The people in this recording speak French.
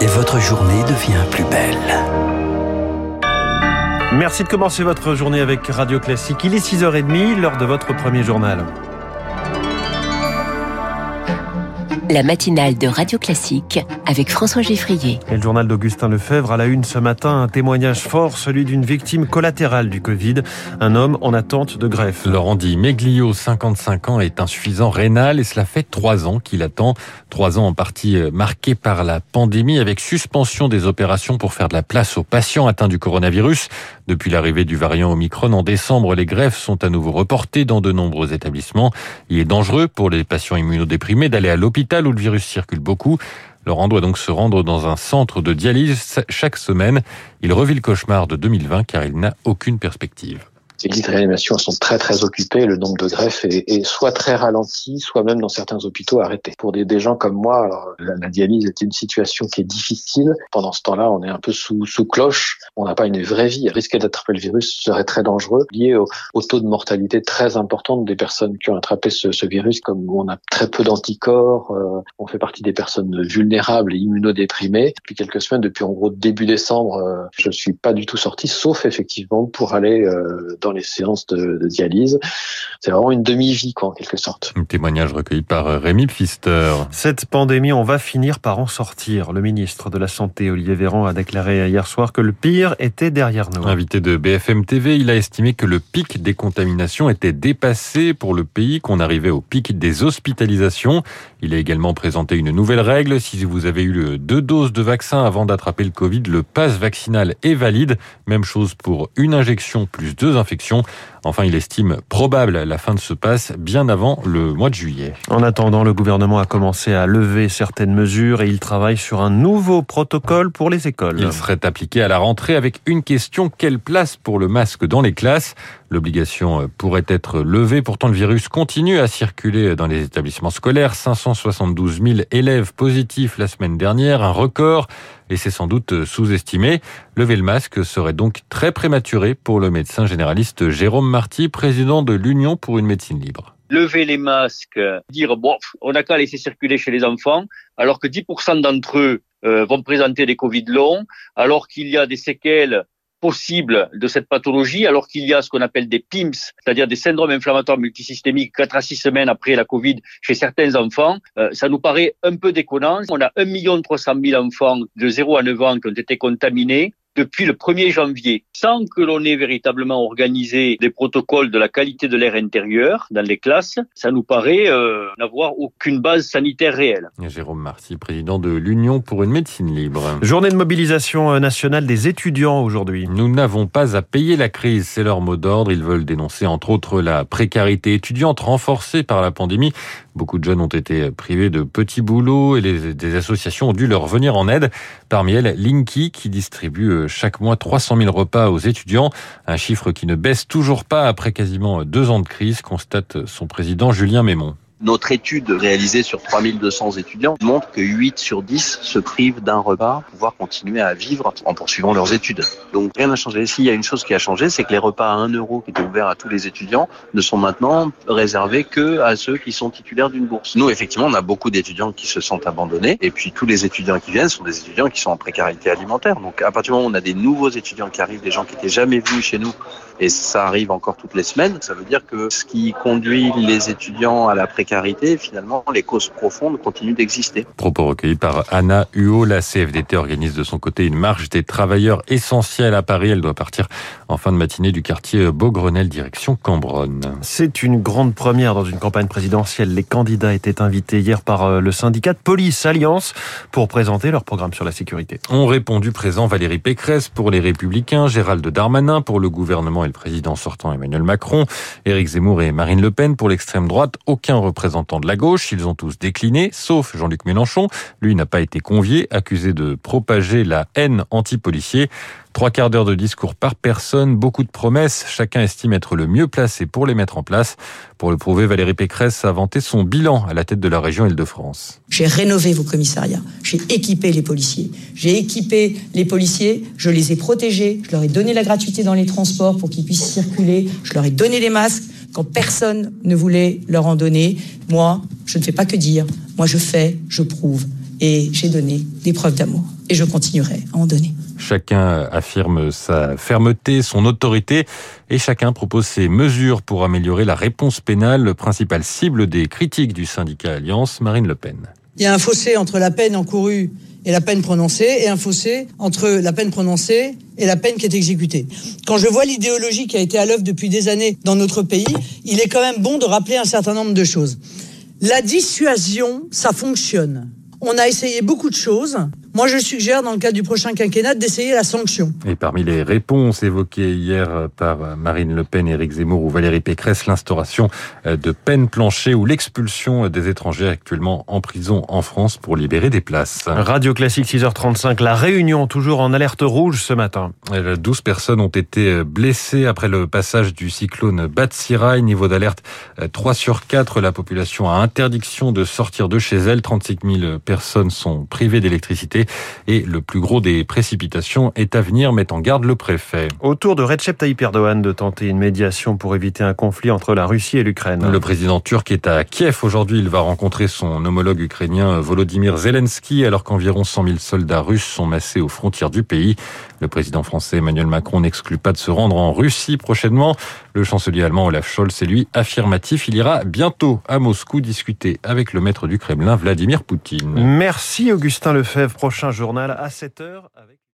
Et votre journée devient plus belle. Merci de commencer votre journée avec Radio Classique. Il est 6h30, l'heure de votre premier journal. La matinale de Radio Classique avec François Geffrier. Et le journal d'Augustin Lefebvre à la une ce matin, un témoignage fort, celui d'une victime collatérale du Covid, un homme en attente de greffe. Laurent dit Meglio, 55 ans, est insuffisant rénal et cela fait trois ans qu'il attend. Trois ans en partie marqués par la pandémie avec suspension des opérations pour faire de la place aux patients atteints du coronavirus. Depuis l'arrivée du variant Omicron en décembre, les greffes sont à nouveau reportées dans de nombreux établissements. Il est dangereux pour les patients immunodéprimés d'aller à l'hôpital où le virus circule beaucoup. Laurent doit donc se rendre dans un centre de dialyse chaque semaine. Il revit le cauchemar de 2020 car il n'a aucune perspective. Ces lits de réanimation sont très très occupés. Le nombre de greffes est, soit très ralenti, soit même dans certains hôpitaux arrêté. Pour des, gens comme moi, la, dialyse est une situation qui est difficile. Pendant ce temps-là, on est un peu sous, cloche. On n'a pas une vraie vie. Risquer d'attraper le virus serait très dangereux, lié au, au, taux de mortalité très important des personnes qui ont attrapé ce, ce virus. Comme on a très peu d'anticorps, euh, on fait partie des personnes vulnérables et immunodéprimées. Depuis quelques semaines, depuis en gros début décembre, euh, je suis pas du tout sorti, sauf effectivement pour aller euh, dans les séances de, de dialyse. C'est vraiment une demi-vie, quoi, en quelque sorte. Un témoignage recueilli par Rémi Pfister. Cette pandémie, on va finir par en sortir. Le ministre de la Santé, Olivier Véran, a déclaré hier soir que le pire était derrière nous. Invité de BFM TV, il a estimé que le pic des contaminations était dépassé pour le pays, qu'on arrivait au pic des hospitalisations. Il a également présenté une nouvelle règle. Si vous avez eu deux doses de vaccin avant d'attraper le Covid, le pass vaccinal est valide. Même chose pour une injection plus deux infections. Enfin, il estime probable la fin de ce pass bien avant le mois de juillet. En attendant, le gouvernement a commencé à lever certaines mesures et il travaille sur un nouveau protocole pour les écoles. Il serait appliqué à la rentrée avec une question quelle place pour le masque dans les classes? L'obligation pourrait être levée. Pourtant, le virus continue à circuler dans les établissements scolaires. 572 000 élèves positifs la semaine dernière, un record. Et c'est sans doute sous-estimé. Lever le masque serait donc très prématuré pour le médecin généraliste Jérôme Marty, président de l'Union pour une médecine libre lever les masques, dire bon, on n'a qu'à laisser circuler chez les enfants, alors que 10% d'entre eux euh, vont présenter des Covid longs, alors qu'il y a des séquelles possibles de cette pathologie, alors qu'il y a ce qu'on appelle des PIMS, c'est-à-dire des syndromes inflammatoires multisystémiques 4 à 6 semaines après la Covid chez certains enfants, euh, ça nous paraît un peu déconnant. On a 1 300 000 enfants de 0 à 9 ans qui ont été contaminés depuis le 1er janvier, sans que l'on ait véritablement organisé des protocoles de la qualité de l'air intérieur dans les classes, ça nous paraît euh, n'avoir aucune base sanitaire réelle. Jérôme Marcy, président de l'Union pour une médecine libre. Journée de mobilisation nationale des étudiants aujourd'hui. Nous n'avons pas à payer la crise, c'est leur mot d'ordre. Ils veulent dénoncer entre autres la précarité étudiante renforcée par la pandémie. Beaucoup de jeunes ont été privés de petits boulots et les, des associations ont dû leur venir en aide. Parmi elles, Linky qui distribue chaque mois 300 000 repas aux étudiants, un chiffre qui ne baisse toujours pas après quasiment deux ans de crise, constate son président Julien Mémon. Notre étude réalisée sur 3200 étudiants montre que 8 sur 10 se privent d'un repas pour pouvoir continuer à vivre en poursuivant leurs études. Donc rien n'a changé. S'il y a une chose qui a changé, c'est que les repas à 1 euro qui étaient ouverts à tous les étudiants ne sont maintenant réservés que à ceux qui sont titulaires d'une bourse. Nous, effectivement, on a beaucoup d'étudiants qui se sentent abandonnés et puis tous les étudiants qui viennent sont des étudiants qui sont en précarité alimentaire. Donc à partir du moment où on a des nouveaux étudiants qui arrivent, des gens qui n'étaient jamais venus chez nous et ça arrive encore toutes les semaines, ça veut dire que ce qui conduit les étudiants à la précarité finalement, les causes profondes continuent d'exister. Propos recueillis par Anna Huot. La CFDT organise de son côté une marche des travailleurs essentiels à Paris. Elle doit partir en fin de matinée du quartier Beaugrenelle, direction Cambronne. C'est une grande première dans une campagne présidentielle. Les candidats étaient invités hier par le syndicat de Police Alliance pour présenter leur programme sur la sécurité. Ont répondu présent Valérie Pécresse pour les Républicains, Gérald Darmanin pour le gouvernement et le président sortant Emmanuel Macron, Éric Zemmour et Marine Le Pen pour l'extrême droite. Aucun représentant de la gauche. Ils ont tous décliné, sauf Jean-Luc Mélenchon. Lui n'a pas été convié, accusé de propager la haine anti-policier. Trois quarts d'heure de discours par personne, beaucoup de promesses. Chacun estime être le mieux placé pour les mettre en place. Pour le prouver, Valérie Pécresse a vanté son bilan à la tête de la région Île-de-France. J'ai rénové vos commissariats. J'ai équipé les policiers. J'ai équipé les policiers. Je les ai protégés. Je leur ai donné la gratuité dans les transports pour qu'ils puissent circuler. Je leur ai donné des masques quand personne ne voulait leur en donner. Moi, je ne fais pas que dire. Moi, je fais, je prouve. et j'ai donné des preuves d'amour et je continuerai à en donner. Chacun affirme sa fermeté, son autorité et chacun propose ses mesures pour améliorer la réponse pénale, principale cible des critiques du syndicat Alliance, Marine Le Pen. Il y a un fossé entre la peine encourue et la peine prononcée et un fossé entre la peine prononcée et la peine qui est exécutée. Quand je vois l'idéologie qui a été à l'œuvre depuis des années dans notre pays, il est quand même bon de rappeler un certain nombre de choses. La dissuasion, ça fonctionne. On a essayé beaucoup de choses. Moi, je suggère, dans le cadre du prochain quinquennat, d'essayer la sanction. Et parmi les réponses évoquées hier par Marine Le Pen, Éric Zemmour ou Valérie Pécresse, l'instauration de peines planchées ou l'expulsion des étrangers actuellement en prison en France pour libérer des places. Radio Classique 6h35, la Réunion toujours en alerte rouge ce matin. 12 personnes ont été blessées après le passage du cyclone Batsirai. Niveau d'alerte 3 sur 4. La population a interdiction de sortir de chez elle. 36 000 personnes sont privées d'électricité et le plus gros des précipitations est à venir, met en garde le préfet. Autour de Recep Tayyip Erdogan de tenter une médiation pour éviter un conflit entre la Russie et l'Ukraine. Le président turc est à Kiev aujourd'hui. Il va rencontrer son homologue ukrainien Volodymyr Zelensky alors qu'environ 100 000 soldats russes sont massés aux frontières du pays. Le président français Emmanuel Macron n'exclut pas de se rendre en Russie prochainement. Le chancelier allemand Olaf Scholz est lui affirmatif. Il ira bientôt à Moscou discuter avec le maître du Kremlin Vladimir Poutine. Merci Augustin Lefebvre. Prochain journal à 7h avec